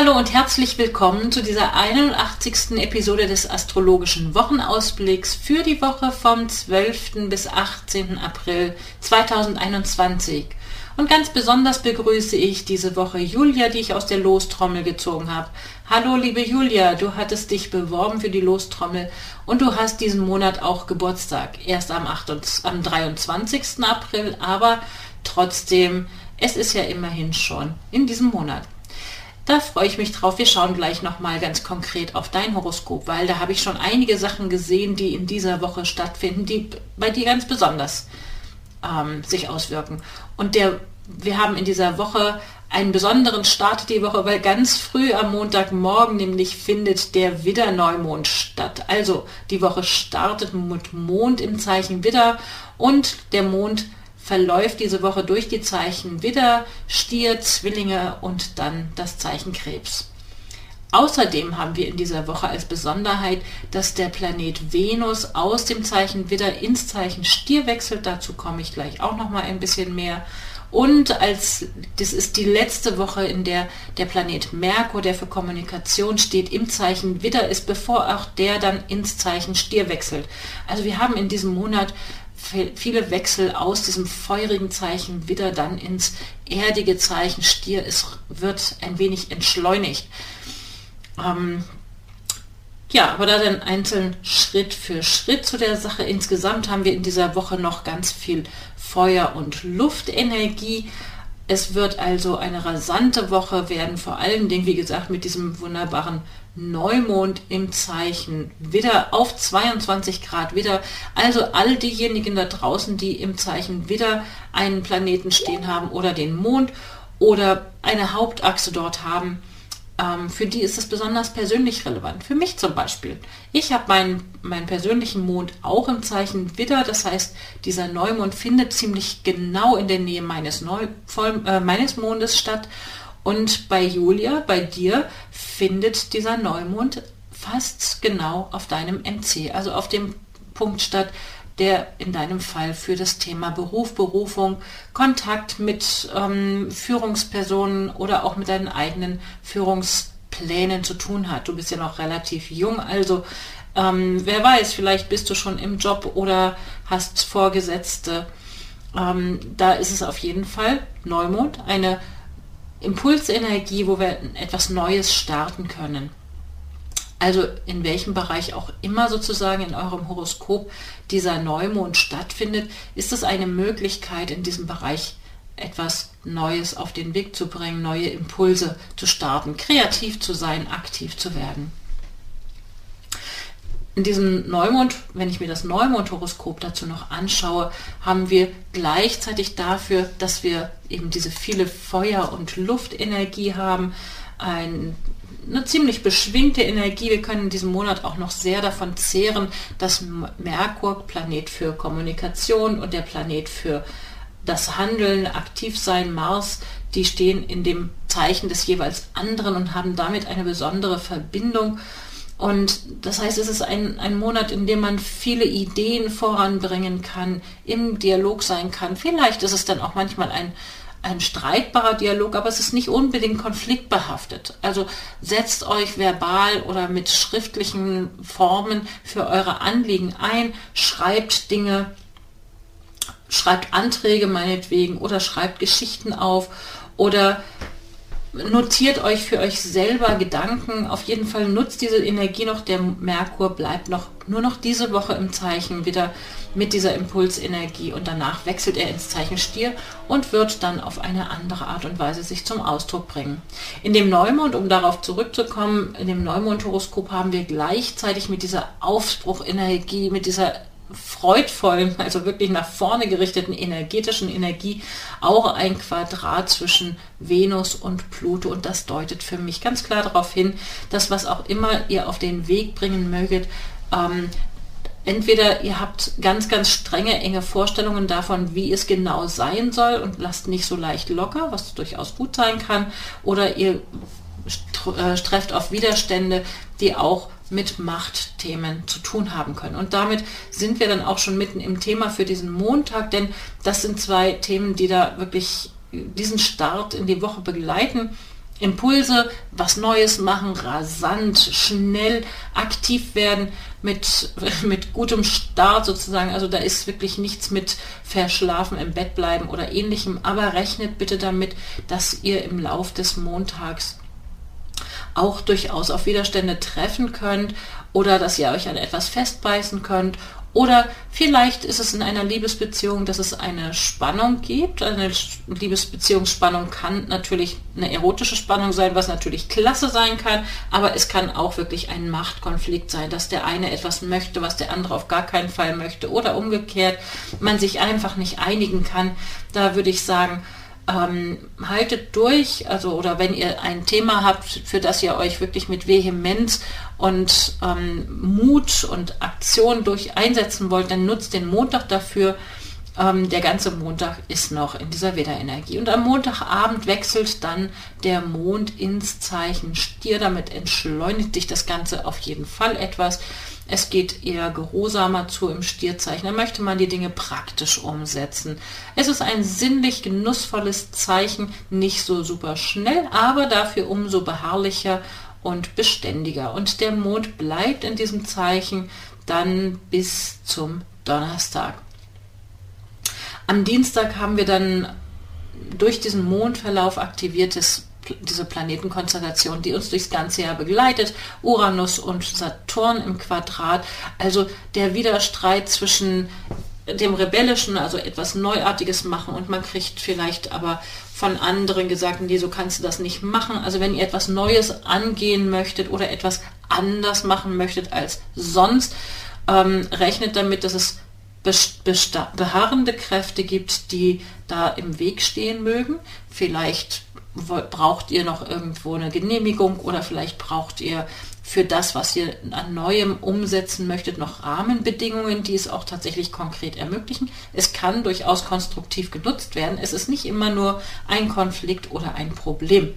Hallo und herzlich willkommen zu dieser 81. Episode des astrologischen Wochenausblicks für die Woche vom 12. bis 18. April 2021. Und ganz besonders begrüße ich diese Woche Julia, die ich aus der Lostrommel gezogen habe. Hallo liebe Julia, du hattest dich beworben für die Lostrommel und du hast diesen Monat auch Geburtstag. Erst am, 8, am 23. April, aber trotzdem, es ist ja immerhin schon in diesem Monat. Da freue ich mich drauf. Wir schauen gleich nochmal ganz konkret auf dein Horoskop, weil da habe ich schon einige Sachen gesehen, die in dieser Woche stattfinden, die bei dir ganz besonders ähm, sich auswirken. Und der, wir haben in dieser Woche einen besonderen Start die Woche, weil ganz früh am Montagmorgen nämlich findet der Widder-Neumond statt. Also die Woche startet mit Mond im Zeichen Widder und der Mond verläuft diese Woche durch die Zeichen Widder, Stier, Zwillinge und dann das Zeichen Krebs. Außerdem haben wir in dieser Woche als Besonderheit, dass der Planet Venus aus dem Zeichen Widder ins Zeichen Stier wechselt. Dazu komme ich gleich auch noch mal ein bisschen mehr. Und als das ist die letzte Woche, in der der Planet Merkur, der für Kommunikation steht, im Zeichen Widder ist, bevor auch der dann ins Zeichen Stier wechselt. Also wir haben in diesem Monat viele Wechsel aus diesem feurigen Zeichen wieder dann ins erdige Zeichen Stier. Es wird ein wenig entschleunigt. Ähm, ja, aber da dann einzeln Schritt für Schritt zu der Sache. Insgesamt haben wir in dieser Woche noch ganz viel Feuer- und Luftenergie. Es wird also eine rasante Woche werden, vor allen Dingen, wie gesagt, mit diesem wunderbaren Neumond im Zeichen Widder auf 22 Grad Widder. Also all diejenigen da draußen, die im Zeichen Widder einen Planeten stehen haben oder den Mond oder eine Hauptachse dort haben, ähm, für die ist es besonders persönlich relevant. Für mich zum Beispiel. Ich habe meinen, meinen persönlichen Mond auch im Zeichen Widder. Das heißt, dieser Neumond findet ziemlich genau in der Nähe meines, Neu Voll, äh, meines Mondes statt. Und bei Julia, bei dir, findet dieser Neumond fast genau auf deinem MC, also auf dem Punkt statt, der in deinem Fall für das Thema Beruf, Berufung, Kontakt mit ähm, Führungspersonen oder auch mit deinen eigenen Führungsplänen zu tun hat. Du bist ja noch relativ jung, also ähm, wer weiß, vielleicht bist du schon im Job oder hast Vorgesetzte. Ähm, da ist es auf jeden Fall Neumond, eine Impulsenergie, wo wir etwas Neues starten können. Also in welchem Bereich auch immer sozusagen in eurem Horoskop dieser Neumond stattfindet, ist es eine Möglichkeit, in diesem Bereich etwas Neues auf den Weg zu bringen, neue Impulse zu starten, kreativ zu sein, aktiv zu werden. In diesem Neumond, wenn ich mir das Neumond-Horoskop dazu noch anschaue, haben wir gleichzeitig dafür, dass wir eben diese viele Feuer- und Luftenergie haben, ein, eine ziemlich beschwingte Energie. Wir können in diesem Monat auch noch sehr davon zehren, dass Merkur, Planet für Kommunikation und der Planet für das Handeln, aktiv sein, Mars, die stehen in dem Zeichen des jeweils anderen und haben damit eine besondere Verbindung. Und das heißt, es ist ein, ein Monat, in dem man viele Ideen voranbringen kann, im Dialog sein kann. Vielleicht ist es dann auch manchmal ein, ein streitbarer Dialog, aber es ist nicht unbedingt konfliktbehaftet. Also setzt euch verbal oder mit schriftlichen Formen für eure Anliegen ein, schreibt Dinge, schreibt Anträge meinetwegen oder schreibt Geschichten auf oder notiert euch für euch selber Gedanken. Auf jeden Fall nutzt diese Energie noch. Der Merkur bleibt noch nur noch diese Woche im Zeichen wieder mit dieser Impulsenergie und danach wechselt er ins Zeichen Stier und wird dann auf eine andere Art und Weise sich zum Ausdruck bringen. In dem Neumond, um darauf zurückzukommen, in dem Neumond-Horoskop haben wir gleichzeitig mit dieser Aufbruchenergie, mit dieser freudvollen, also wirklich nach vorne gerichteten energetischen Energie auch ein Quadrat zwischen Venus und Pluto. Und das deutet für mich ganz klar darauf hin, dass was auch immer ihr auf den Weg bringen möget, ähm, entweder ihr habt ganz, ganz strenge, enge Vorstellungen davon, wie es genau sein soll und lasst nicht so leicht locker, was durchaus gut sein kann, oder ihr äh, trefft auf Widerstände, die auch mit Machtthemen zu tun haben können. Und damit sind wir dann auch schon mitten im Thema für diesen Montag, denn das sind zwei Themen, die da wirklich diesen Start in die Woche begleiten. Impulse, was Neues machen, rasant, schnell aktiv werden, mit, mit gutem Start sozusagen. Also da ist wirklich nichts mit verschlafen im Bett bleiben oder ähnlichem. Aber rechnet bitte damit, dass ihr im Lauf des Montags auch durchaus auf Widerstände treffen könnt oder dass ihr euch an etwas festbeißen könnt oder vielleicht ist es in einer Liebesbeziehung, dass es eine Spannung gibt. Eine Liebesbeziehungsspannung kann natürlich eine erotische Spannung sein, was natürlich klasse sein kann, aber es kann auch wirklich ein Machtkonflikt sein, dass der eine etwas möchte, was der andere auf gar keinen Fall möchte oder umgekehrt, man sich einfach nicht einigen kann. Da würde ich sagen, ähm, haltet durch, also oder wenn ihr ein Thema habt, für das ihr euch wirklich mit Vehemenz und ähm, Mut und Aktion durch einsetzen wollt, dann nutzt den Montag dafür. Ähm, der ganze Montag ist noch in dieser Widderenergie. Und am Montagabend wechselt dann der Mond ins Zeichen Stier. Damit entschleunigt sich das Ganze auf jeden Fall etwas. Es geht eher geruhsamer zu im Stierzeichen. Da möchte man die Dinge praktisch umsetzen. Es ist ein sinnlich genussvolles Zeichen, nicht so super schnell, aber dafür umso beharrlicher und beständiger. Und der Mond bleibt in diesem Zeichen dann bis zum Donnerstag. Am Dienstag haben wir dann durch diesen Mondverlauf aktiviertes diese Planetenkonstellation, die uns durchs ganze Jahr begleitet, Uranus und Saturn im Quadrat, also der Widerstreit zwischen dem Rebellischen, also etwas Neuartiges machen und man kriegt vielleicht aber von anderen gesagt, nee, so kannst du das nicht machen. Also wenn ihr etwas Neues angehen möchtet oder etwas anders machen möchtet als sonst, ähm, rechnet damit, dass es beharrende Kräfte gibt, die da im Weg stehen mögen. Vielleicht braucht ihr noch irgendwo eine Genehmigung oder vielleicht braucht ihr für das, was ihr an Neuem umsetzen möchtet, noch Rahmenbedingungen, die es auch tatsächlich konkret ermöglichen. Es kann durchaus konstruktiv genutzt werden. Es ist nicht immer nur ein Konflikt oder ein Problem.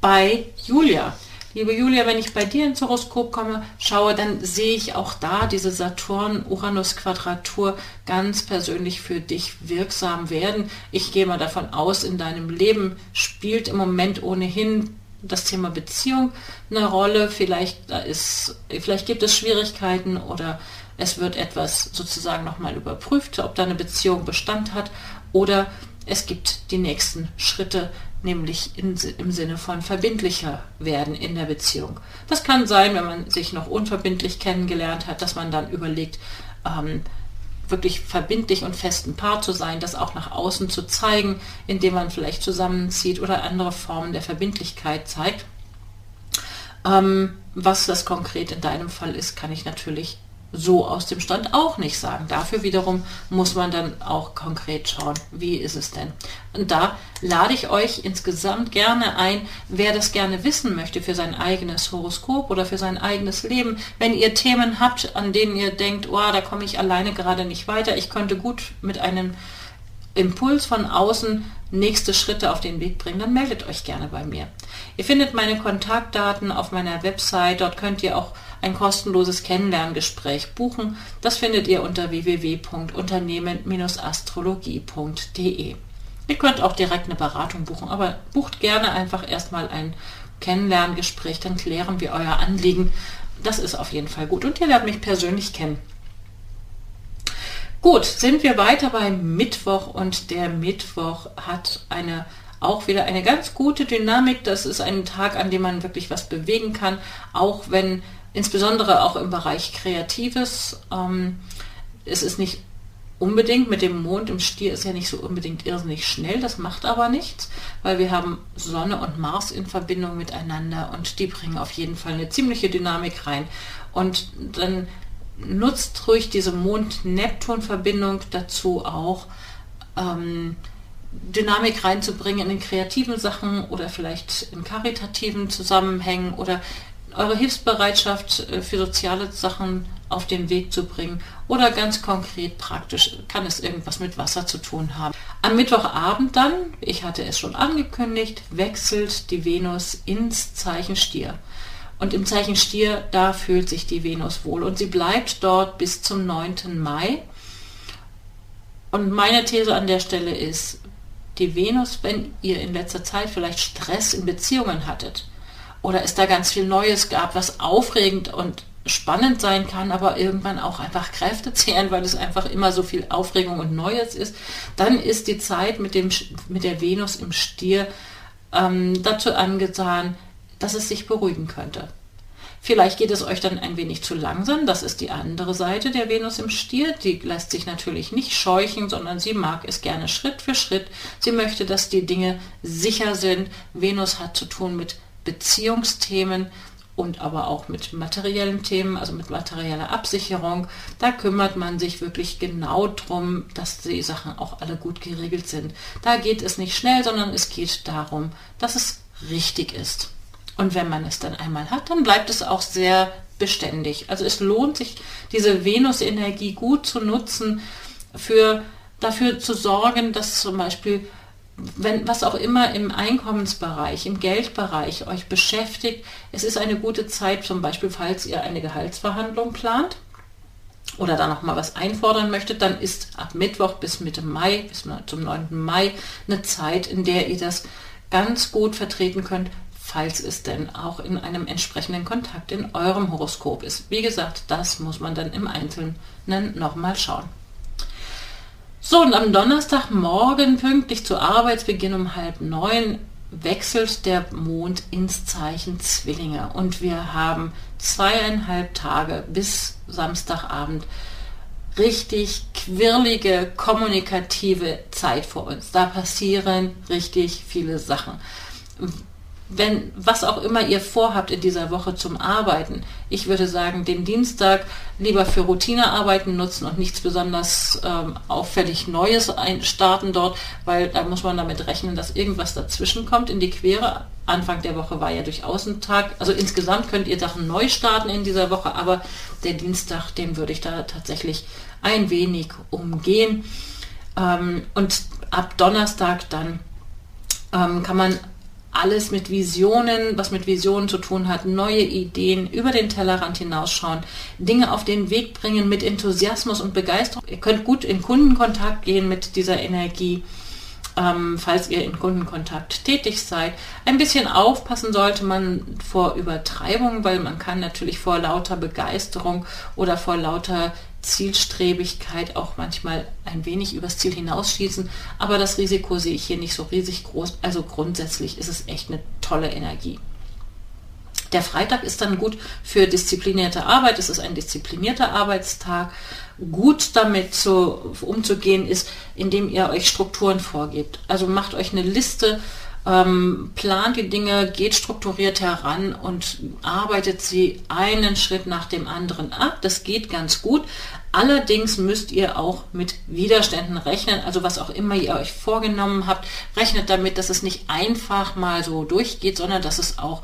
Bei Julia Liebe Julia, wenn ich bei dir ins Horoskop komme, schaue, dann sehe ich auch da diese Saturn-Uranus-Quadratur ganz persönlich für dich wirksam werden. Ich gehe mal davon aus, in deinem Leben spielt im Moment ohnehin das Thema Beziehung eine Rolle. Vielleicht, da ist, vielleicht gibt es Schwierigkeiten oder es wird etwas sozusagen nochmal überprüft, ob da eine Beziehung Bestand hat oder es gibt die nächsten Schritte, nämlich in, im Sinne von verbindlicher werden in der Beziehung. Das kann sein, wenn man sich noch unverbindlich kennengelernt hat, dass man dann überlegt, ähm, wirklich verbindlich und festen Paar zu sein, das auch nach außen zu zeigen, indem man vielleicht zusammenzieht oder andere Formen der Verbindlichkeit zeigt. Ähm, was das konkret in deinem Fall ist, kann ich natürlich so aus dem Stand auch nicht sagen. Dafür wiederum muss man dann auch konkret schauen, wie ist es denn. Und da lade ich euch insgesamt gerne ein, wer das gerne wissen möchte für sein eigenes Horoskop oder für sein eigenes Leben. Wenn ihr Themen habt, an denen ihr denkt, oh, da komme ich alleine gerade nicht weiter, ich könnte gut mit einem Impuls von außen nächste Schritte auf den Weg bringen, dann meldet euch gerne bei mir. Ihr findet meine Kontaktdaten auf meiner Website. Dort könnt ihr auch ein kostenloses Kennenlerngespräch buchen. Das findet ihr unter www.unternehmen-astrologie.de. Ihr könnt auch direkt eine Beratung buchen, aber bucht gerne einfach erstmal ein Kennenlerngespräch, dann klären wir euer Anliegen. Das ist auf jeden Fall gut und ihr lernt mich persönlich kennen. Gut, sind wir weiter beim Mittwoch und der Mittwoch hat eine auch wieder eine ganz gute Dynamik. Das ist ein Tag, an dem man wirklich was bewegen kann, auch wenn insbesondere auch im Bereich Kreatives. Ähm, es ist nicht unbedingt mit dem Mond im Stier ist ja nicht so unbedingt irrsinnig schnell, das macht aber nichts, weil wir haben Sonne und Mars in Verbindung miteinander und die bringen auf jeden Fall eine ziemliche Dynamik rein. Und dann nutzt ruhig diese Mond-Neptun-Verbindung dazu auch, ähm, Dynamik reinzubringen in kreativen Sachen oder vielleicht in karitativen Zusammenhängen oder eure Hilfsbereitschaft äh, für soziale Sachen auf den Weg zu bringen oder ganz konkret praktisch kann es irgendwas mit Wasser zu tun haben. Am Mittwochabend dann, ich hatte es schon angekündigt, wechselt die Venus ins Zeichen Stier. Und im Zeichen Stier, da fühlt sich die Venus wohl und sie bleibt dort bis zum 9. Mai. Und meine These an der Stelle ist, die Venus, wenn ihr in letzter Zeit vielleicht Stress in Beziehungen hattet oder es da ganz viel Neues gab, was aufregend und spannend sein kann, aber irgendwann auch einfach Kräfte zehren, weil es einfach immer so viel Aufregung und Neues ist, dann ist die Zeit mit, dem, mit der Venus im Stier ähm, dazu angetan, dass es sich beruhigen könnte. Vielleicht geht es euch dann ein wenig zu langsam. Das ist die andere Seite der Venus im Stier. Die lässt sich natürlich nicht scheuchen, sondern sie mag es gerne Schritt für Schritt. Sie möchte, dass die Dinge sicher sind. Venus hat zu tun mit Beziehungsthemen und aber auch mit materiellen Themen, also mit materieller Absicherung. Da kümmert man sich wirklich genau darum, dass die Sachen auch alle gut geregelt sind. Da geht es nicht schnell, sondern es geht darum, dass es richtig ist. Und wenn man es dann einmal hat, dann bleibt es auch sehr beständig. Also es lohnt sich, diese Venus-Energie gut zu nutzen, für, dafür zu sorgen, dass zum Beispiel wenn, was auch immer im Einkommensbereich, im Geldbereich euch beschäftigt, es ist eine gute Zeit, zum Beispiel, falls ihr eine Gehaltsverhandlung plant oder da noch mal was einfordern möchtet, dann ist ab Mittwoch bis Mitte Mai, bis zum 9. Mai, eine Zeit, in der ihr das ganz gut vertreten könnt, falls es denn auch in einem entsprechenden Kontakt in eurem Horoskop ist. Wie gesagt, das muss man dann im Einzelnen nochmal schauen. So, und am Donnerstagmorgen pünktlich zu Arbeitsbeginn um halb neun wechselt der Mond ins Zeichen Zwillinge und wir haben zweieinhalb Tage bis Samstagabend richtig quirlige, kommunikative Zeit vor uns. Da passieren richtig viele Sachen wenn was auch immer ihr vorhabt in dieser Woche zum Arbeiten, ich würde sagen, den Dienstag lieber für Routinearbeiten nutzen und nichts besonders ähm, auffällig Neues starten dort, weil da muss man damit rechnen, dass irgendwas dazwischen kommt in die Quere. Anfang der Woche war ja durchaus ein Tag. Also insgesamt könnt ihr Sachen neu starten in dieser Woche, aber der Dienstag, den würde ich da tatsächlich ein wenig umgehen. Ähm, und ab Donnerstag dann ähm, kann man alles mit Visionen, was mit Visionen zu tun hat, neue Ideen, über den Tellerrand hinausschauen, Dinge auf den Weg bringen mit Enthusiasmus und Begeisterung. Ihr könnt gut in Kundenkontakt gehen mit dieser Energie ähm, falls ihr in Kundenkontakt tätig seid. Ein bisschen aufpassen sollte man vor Übertreibung, weil man kann natürlich vor lauter Begeisterung oder vor lauter Zielstrebigkeit auch manchmal ein wenig übers Ziel hinausschießen. Aber das Risiko sehe ich hier nicht so riesig groß. Also grundsätzlich ist es echt eine tolle Energie. Der Freitag ist dann gut für disziplinierte Arbeit. Es ist ein disziplinierter Arbeitstag. Gut damit zu, umzugehen ist, indem ihr euch Strukturen vorgebt. Also macht euch eine Liste, ähm, plant die Dinge, geht strukturiert heran und arbeitet sie einen Schritt nach dem anderen ab. Das geht ganz gut. Allerdings müsst ihr auch mit Widerständen rechnen. Also was auch immer ihr euch vorgenommen habt, rechnet damit, dass es nicht einfach mal so durchgeht, sondern dass es auch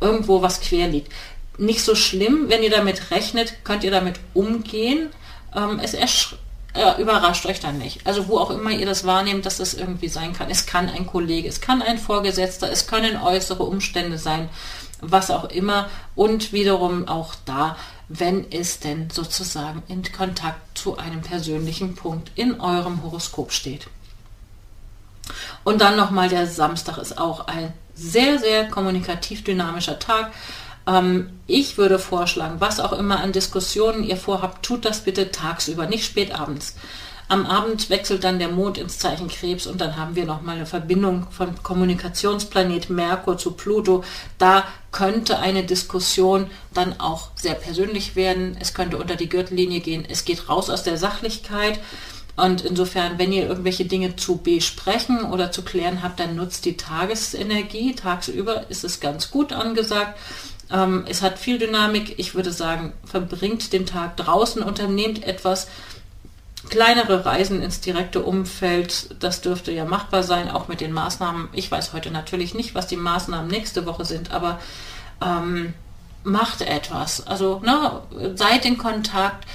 irgendwo was quer liegt. Nicht so schlimm, wenn ihr damit rechnet, könnt ihr damit umgehen. Ähm, es äh, überrascht euch dann nicht. Also wo auch immer ihr das wahrnehmt, dass das irgendwie sein kann. Es kann ein Kollege, es kann ein Vorgesetzter, es können äußere Umstände sein, was auch immer. Und wiederum auch da, wenn es denn sozusagen in Kontakt zu einem persönlichen Punkt in eurem Horoskop steht. Und dann nochmal der Samstag ist auch ein sehr, sehr kommunikativ dynamischer Tag. Ähm, ich würde vorschlagen, was auch immer an Diskussionen ihr vorhabt, tut das bitte tagsüber, nicht spät abends. Am Abend wechselt dann der Mond ins Zeichen Krebs und dann haben wir nochmal eine Verbindung von Kommunikationsplanet Merkur zu Pluto. Da könnte eine Diskussion dann auch sehr persönlich werden. Es könnte unter die Gürtellinie gehen. Es geht raus aus der Sachlichkeit. Und insofern, wenn ihr irgendwelche Dinge zu besprechen oder zu klären habt, dann nutzt die Tagesenergie. Tagsüber ist es ganz gut angesagt. Ähm, es hat viel Dynamik. Ich würde sagen, verbringt den Tag draußen, unternehmt etwas. Kleinere Reisen ins direkte Umfeld, das dürfte ja machbar sein, auch mit den Maßnahmen. Ich weiß heute natürlich nicht, was die Maßnahmen nächste Woche sind, aber ähm, macht etwas. Also ne, seid in Kontakt.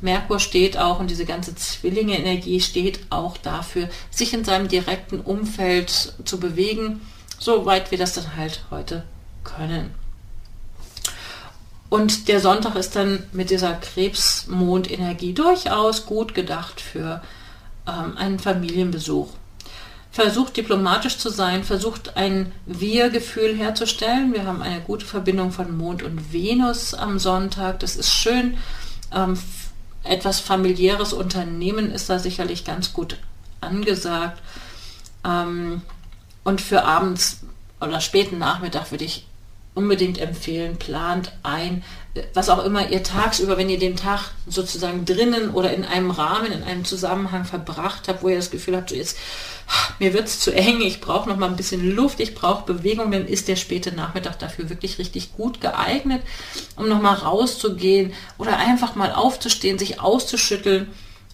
Merkur steht auch und diese ganze Zwillinge-Energie steht auch dafür, sich in seinem direkten Umfeld zu bewegen, soweit wir das dann halt heute können. Und der Sonntag ist dann mit dieser Krebsmondenergie durchaus gut gedacht für ähm, einen Familienbesuch. Versucht diplomatisch zu sein, versucht ein Wir-Gefühl herzustellen. Wir haben eine gute Verbindung von Mond und Venus am Sonntag. Das ist schön. Ähm, etwas familiäres Unternehmen ist da sicherlich ganz gut angesagt. Ähm, und für abends oder späten Nachmittag würde ich unbedingt empfehlen, plant ein, was auch immer ihr tagsüber, wenn ihr den Tag sozusagen drinnen oder in einem Rahmen, in einem Zusammenhang verbracht habt, wo ihr das Gefühl habt, so jetzt, mir wird es zu eng, ich brauche noch mal ein bisschen Luft, ich brauche Bewegung, dann ist der späte Nachmittag dafür wirklich richtig gut geeignet, um noch mal rauszugehen oder einfach mal aufzustehen, sich auszuschütteln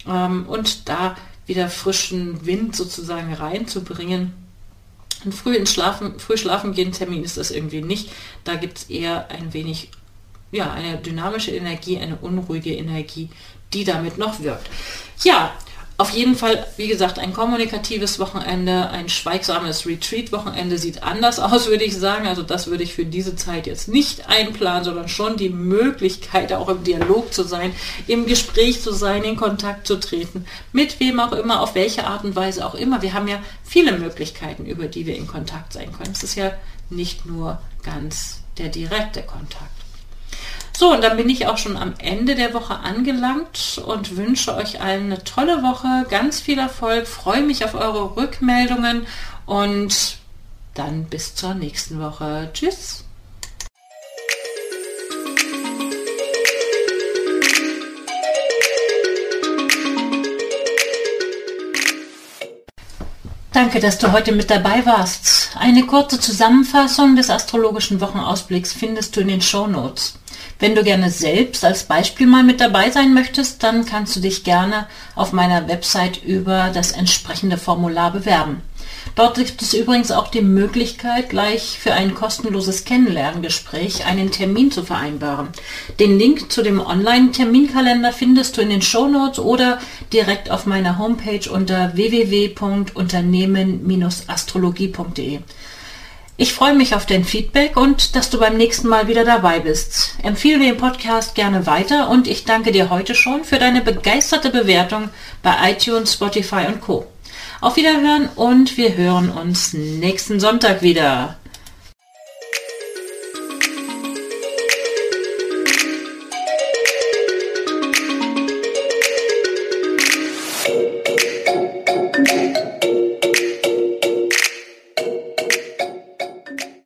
ähm, und da wieder frischen Wind sozusagen reinzubringen ein früh ins Schlafen, früh schlafen gehen Termin ist das irgendwie nicht. Da gibt es eher ein wenig, ja, eine dynamische Energie, eine unruhige Energie, die damit noch wirkt. Ja, auf jeden Fall, wie gesagt, ein kommunikatives Wochenende, ein schweigsames Retreat-Wochenende sieht anders aus, würde ich sagen. Also das würde ich für diese Zeit jetzt nicht einplanen, sondern schon die Möglichkeit, auch im Dialog zu sein, im Gespräch zu sein, in Kontakt zu treten, mit wem auch immer, auf welche Art und Weise auch immer. Wir haben ja viele Möglichkeiten, über die wir in Kontakt sein können. Es ist ja nicht nur ganz der direkte Kontakt. So, und dann bin ich auch schon am Ende der Woche angelangt und wünsche euch allen eine tolle Woche, ganz viel Erfolg, freue mich auf eure Rückmeldungen und dann bis zur nächsten Woche. Tschüss. Danke, dass du heute mit dabei warst. Eine kurze Zusammenfassung des astrologischen Wochenausblicks findest du in den Show Notes. Wenn du gerne selbst als Beispiel mal mit dabei sein möchtest, dann kannst du dich gerne auf meiner Website über das entsprechende Formular bewerben. Dort gibt es übrigens auch die Möglichkeit, gleich für ein kostenloses Kennenlerngespräch einen Termin zu vereinbaren. Den Link zu dem Online-Terminkalender findest du in den Show Notes oder direkt auf meiner Homepage unter www.unternehmen-astrologie.de. Ich freue mich auf dein Feedback und dass du beim nächsten Mal wieder dabei bist. Empfehle den Podcast gerne weiter und ich danke dir heute schon für deine begeisterte Bewertung bei iTunes, Spotify und Co. Auf Wiederhören und wir hören uns nächsten Sonntag wieder.